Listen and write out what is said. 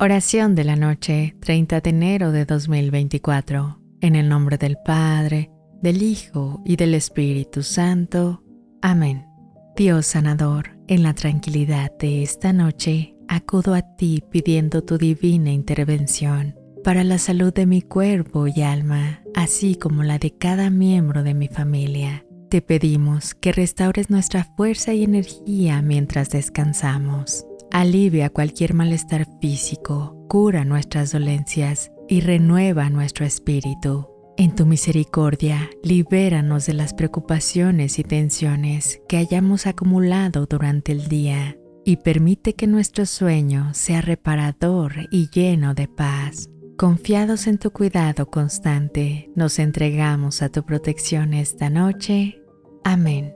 Oración de la noche, 30 de enero de 2024. En el nombre del Padre, del Hijo y del Espíritu Santo. Amén. Dios sanador, en la tranquilidad de esta noche, acudo a ti pidiendo tu divina intervención para la salud de mi cuerpo y alma, así como la de cada miembro de mi familia. Te pedimos que restaures nuestra fuerza y energía mientras descansamos alivia cualquier malestar físico, cura nuestras dolencias y renueva nuestro espíritu. En tu misericordia, libéranos de las preocupaciones y tensiones que hayamos acumulado durante el día y permite que nuestro sueño sea reparador y lleno de paz. Confiados en tu cuidado constante, nos entregamos a tu protección esta noche. Amén.